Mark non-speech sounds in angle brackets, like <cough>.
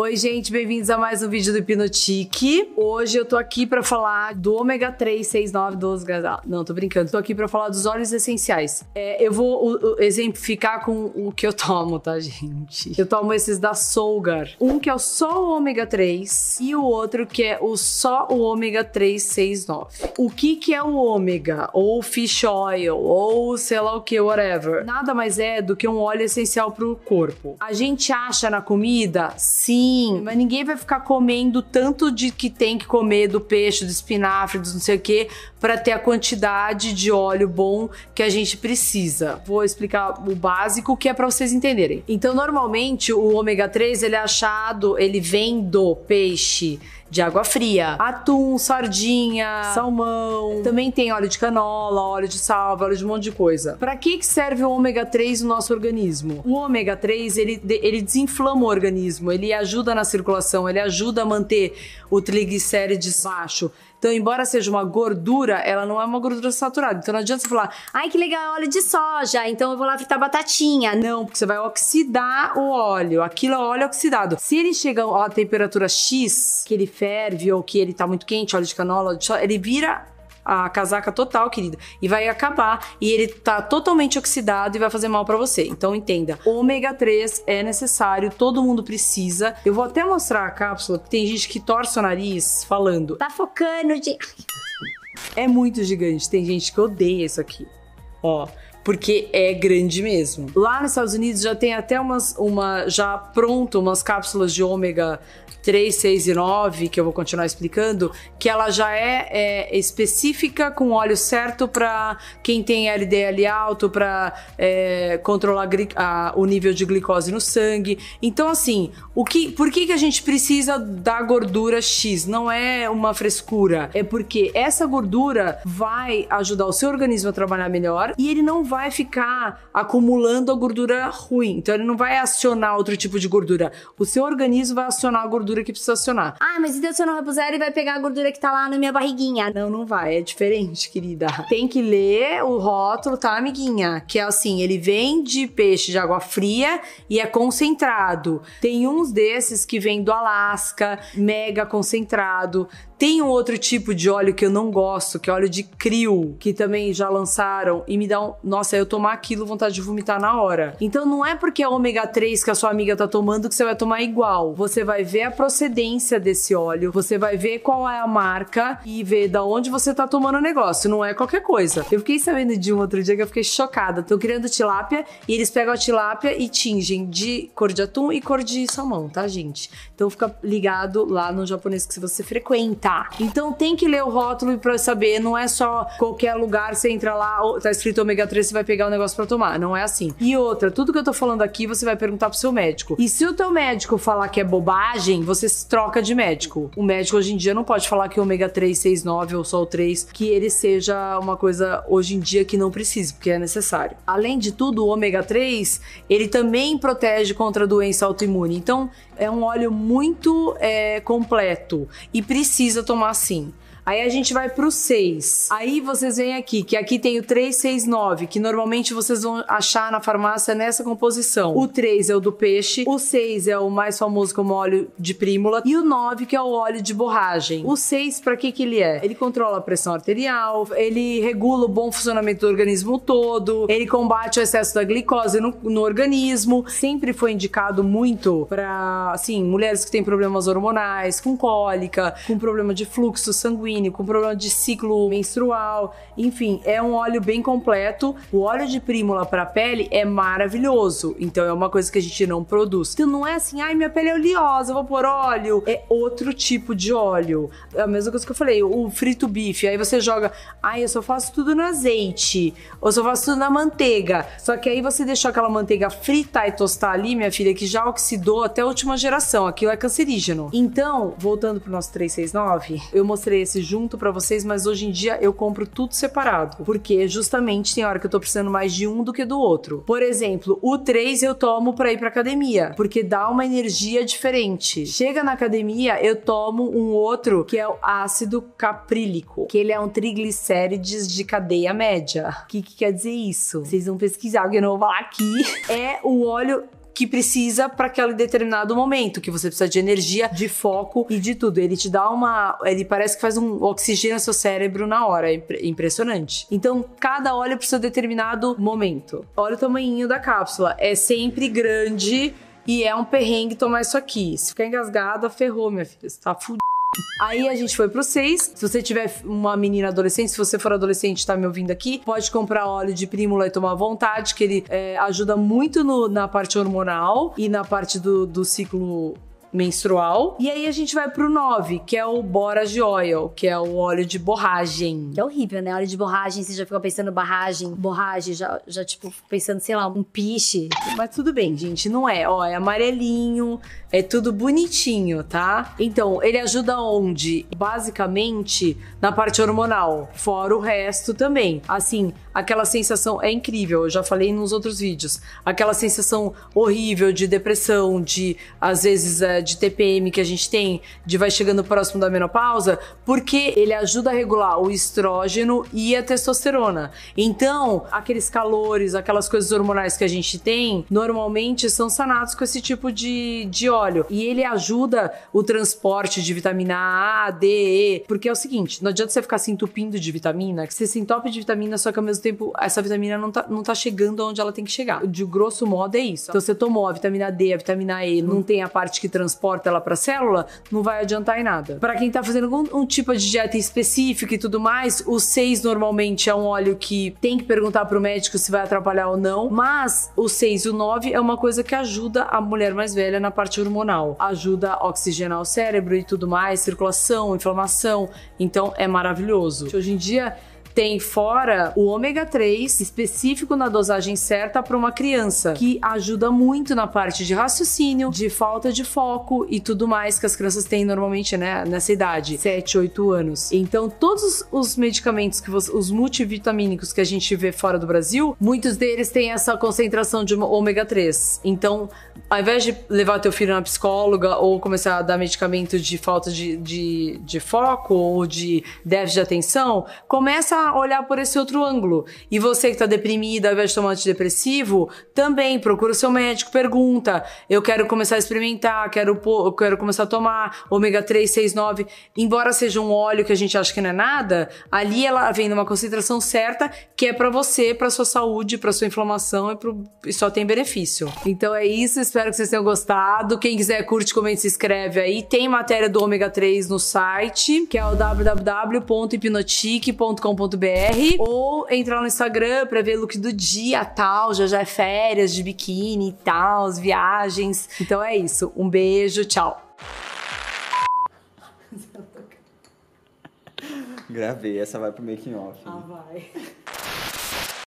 Oi, gente, bem-vindos a mais um vídeo do Hipnotique. Hoje eu tô aqui pra falar do ômega 3, 6, 9, 12 gasal. Não, tô brincando. Tô aqui pra falar dos óleos essenciais. É, eu vou o, exemplificar com o que eu tomo, tá, <laughs> gente? Eu tomo esses da Solgar. Um que é o só o ômega 3 e o outro que é o só o ômega 3, 6, 9. O que que é o ômega? Ou fish oil, ou sei lá o que, whatever. Nada mais é do que um óleo essencial pro corpo. A gente acha na comida, sim, mas ninguém vai ficar comendo tanto de que tem que comer do peixe, do espinafre, do não sei o que, para ter a quantidade de óleo bom que a gente precisa. Vou explicar o básico que é para vocês entenderem. Então, normalmente o ômega 3 ele é achado, ele vem do peixe de água fria. Atum, sardinha, salmão. Também tem óleo de canola, óleo de salva, óleo de um monte de coisa. Para que, que serve o ômega 3 no nosso organismo? O ômega 3, ele, ele desinflama o organismo, ele ajuda na circulação, ele ajuda a manter o triglicérides baixo. Então, embora seja uma gordura, ela não é uma gordura saturada. Então não adianta você falar, ai que legal, é óleo de soja, então eu vou lá fritar batatinha. Não, porque você vai oxidar o óleo. Aquilo é óleo oxidado. Se ele chega a temperatura X, que ele ferve ou que ele tá muito quente, óleo de canola, óleo de soja, ele vira a casaca total, querida, e vai acabar e ele tá totalmente oxidado e vai fazer mal para você. Então entenda, ômega 3 é necessário, todo mundo precisa. Eu vou até mostrar a cápsula, porque tem gente que torce o nariz falando. Tá focando de É muito gigante, tem gente que odeia isso aqui. Ó, porque é grande mesmo. Lá nos Estados Unidos já tem até umas uma já pronto umas cápsulas de ômega 3, 6 e 9, que eu vou continuar explicando, que ela já é, é específica com óleo certo para quem tem LDL alto, para é, controlar a, o nível de glicose no sangue. Então, assim, o que, por que, que a gente precisa da gordura X? Não é uma frescura, é porque essa gordura vai ajudar o seu organismo a trabalhar melhor e ele não vai ficar acumulando a gordura ruim. Então, ele não vai acionar outro tipo de gordura. O seu organismo vai acionar a gordura gordura que precisa acionar. Ah, mas então se eu não repuser, ele vai pegar a gordura que tá lá na minha barriguinha. Não, não vai. É diferente, querida. Tem que ler o rótulo, tá, amiguinha? Que é assim, ele vem de peixe de água fria e é concentrado. Tem uns desses que vem do Alasca, mega concentrado. Tem um outro tipo de óleo que eu não gosto, que é óleo de krill, que também já lançaram e me dá um, nossa, eu tomar aquilo vontade de vomitar na hora. Então não é porque é ômega 3 que a sua amiga tá tomando que você vai tomar igual. Você vai ver a procedência desse óleo, você vai ver qual é a marca e ver da onde você tá tomando o negócio, não é qualquer coisa. Eu fiquei sabendo de um outro dia que eu fiquei chocada. Tô criando tilápia e eles pegam a tilápia e tingem de cor de atum e cor de salmão, tá, gente? Então fica ligado lá no japonês que você frequenta tá. Então tem que ler o rótulo para saber, não é só qualquer lugar você entra lá, tá escrito ômega 3, você vai pegar o negócio para tomar, não é assim. E outra, tudo que eu tô falando aqui, você vai perguntar pro seu médico. E se o teu médico falar que é bobagem, você troca de médico. O médico hoje em dia não pode falar que ômega 3, 6, 9 ou só o 3, que ele seja uma coisa hoje em dia que não precisa, porque é necessário. Além de tudo, o ômega 3, ele também protege contra doença autoimune. Então, é um óleo muito é, completo e precisa tomar sim. Aí a gente vai pro 6. Aí vocês vêm aqui, que aqui tem o 369, que normalmente vocês vão achar na farmácia nessa composição. O 3 é o do peixe, o 6 é o mais famoso como óleo de prímula e o 9 que é o óleo de borragem. O 6 para que que ele é? Ele controla a pressão arterial, ele regula o bom funcionamento do organismo todo, ele combate o excesso da glicose no, no organismo. Sempre foi indicado muito para, assim, mulheres que têm problemas hormonais, com cólica, com problema de fluxo sanguíneo com problema de ciclo menstrual, enfim, é um óleo bem completo. O óleo de prímula para pele é maravilhoso, então é uma coisa que a gente não produz. Então não é assim, ai, minha pele é oleosa, vou pôr óleo. É outro tipo de óleo. É a mesma coisa que eu falei, o frito bife, aí você joga, ai, eu só faço tudo no azeite, ou só faço tudo na manteiga. Só que aí você deixou aquela manteiga fritar e tostar ali, minha filha, que já oxidou até a última geração. Aquilo é cancerígeno. Então, voltando pro nosso 369, eu mostrei esse junto para vocês, mas hoje em dia eu compro tudo separado, porque justamente tem hora que eu tô precisando mais de um do que do outro. Por exemplo, o 3 eu tomo para ir para academia, porque dá uma energia diferente. Chega na academia, eu tomo um outro que é o ácido caprílico, que ele é um triglicérides de cadeia média. O que, que quer dizer isso? Vocês vão pesquisar, porque eu não vou falar aqui. <laughs> É o óleo que precisa para aquele determinado momento, que você precisa de energia, de foco e de tudo. Ele te dá uma. Ele parece que faz um oxigênio no seu cérebro na hora. É impressionante. Então, cada óleo para seu determinado momento. Olha o tamanho da cápsula. É sempre grande e é um perrengue tomar isso aqui. Se ficar engasgada, ferrou, minha filha. Você tá fudido. Aí a gente foi pro 6. Se você tiver uma menina adolescente, se você for adolescente e tá me ouvindo aqui, pode comprar óleo de prímula e tomar à vontade, que ele é, ajuda muito no, na parte hormonal e na parte do, do ciclo menstrual. E aí a gente vai pro 9, que é o Borage Oil, que é o óleo de borragem. Que é horrível, né? Óleo de borragem, você já ficou pensando barragem, borragem, já, já tipo, pensando, sei lá, um piche. Mas tudo bem, gente, não é. Ó, é amarelinho, é tudo bonitinho, tá? Então, ele ajuda onde? Basicamente, na parte hormonal, fora o resto também. Assim, aquela sensação é incrível, eu já falei nos outros vídeos. Aquela sensação horrível de depressão, de às vezes é, de TPM que a gente tem, de vai chegando próximo da menopausa, porque ele ajuda a regular o estrógeno e a testosterona. Então, aqueles calores, aquelas coisas hormonais que a gente tem, normalmente são sanados com esse tipo de, de óleo. E ele ajuda o transporte de vitamina A, D, E, porque é o seguinte, não adianta você ficar se entupindo de vitamina, que você se entope de vitamina, só que ao mesmo tempo essa vitamina não tá, não tá chegando onde ela tem que chegar. De grosso modo é isso. Então você tomou a vitamina D, a vitamina E, não tem a parte que transporta ela para a célula, não vai adiantar em nada. Para quem tá fazendo algum um tipo de dieta específica e tudo mais, o 6 normalmente é um óleo que tem que perguntar pro médico se vai atrapalhar ou não, mas o 6 e o 9 é uma coisa que ajuda a mulher mais velha na parte hormonal. Ajuda a oxigenar o cérebro e tudo mais, circulação, inflamação. Então é maravilhoso. Hoje em dia tem fora o ômega 3 específico na dosagem certa para uma criança, que ajuda muito na parte de raciocínio, de falta de foco e tudo mais que as crianças têm normalmente, né, nessa idade, 7, 8 anos. Então, todos os medicamentos que você, os multivitamínicos que a gente vê fora do Brasil, muitos deles têm essa concentração de ômega 3. Então, ao invés de levar teu filho na psicóloga ou começar a dar medicamento de falta de, de, de foco ou de déficit de atenção, começa olhar por esse outro ângulo. E você que está deprimida, ao invés de tomar antidepressivo, também procura seu médico, pergunta: eu quero começar a experimentar, quero, quero começar a tomar ômega 3, 6, 9. Embora seja um óleo que a gente acha que não é nada, ali ela vem numa concentração certa que é para você, para sua saúde, para sua inflamação e, pro, e só tem benefício. Então é isso, espero que vocês tenham gostado. Quem quiser, curte, comente, se inscreve aí. Tem matéria do ômega 3 no site, que é o www.hipnotique.com.br ou entrar no Instagram pra ver look do dia tal, já já é férias de biquíni e tal, viagens. Então é isso. Um beijo, tchau. Gravei, essa vai pro making off. Ah, vai.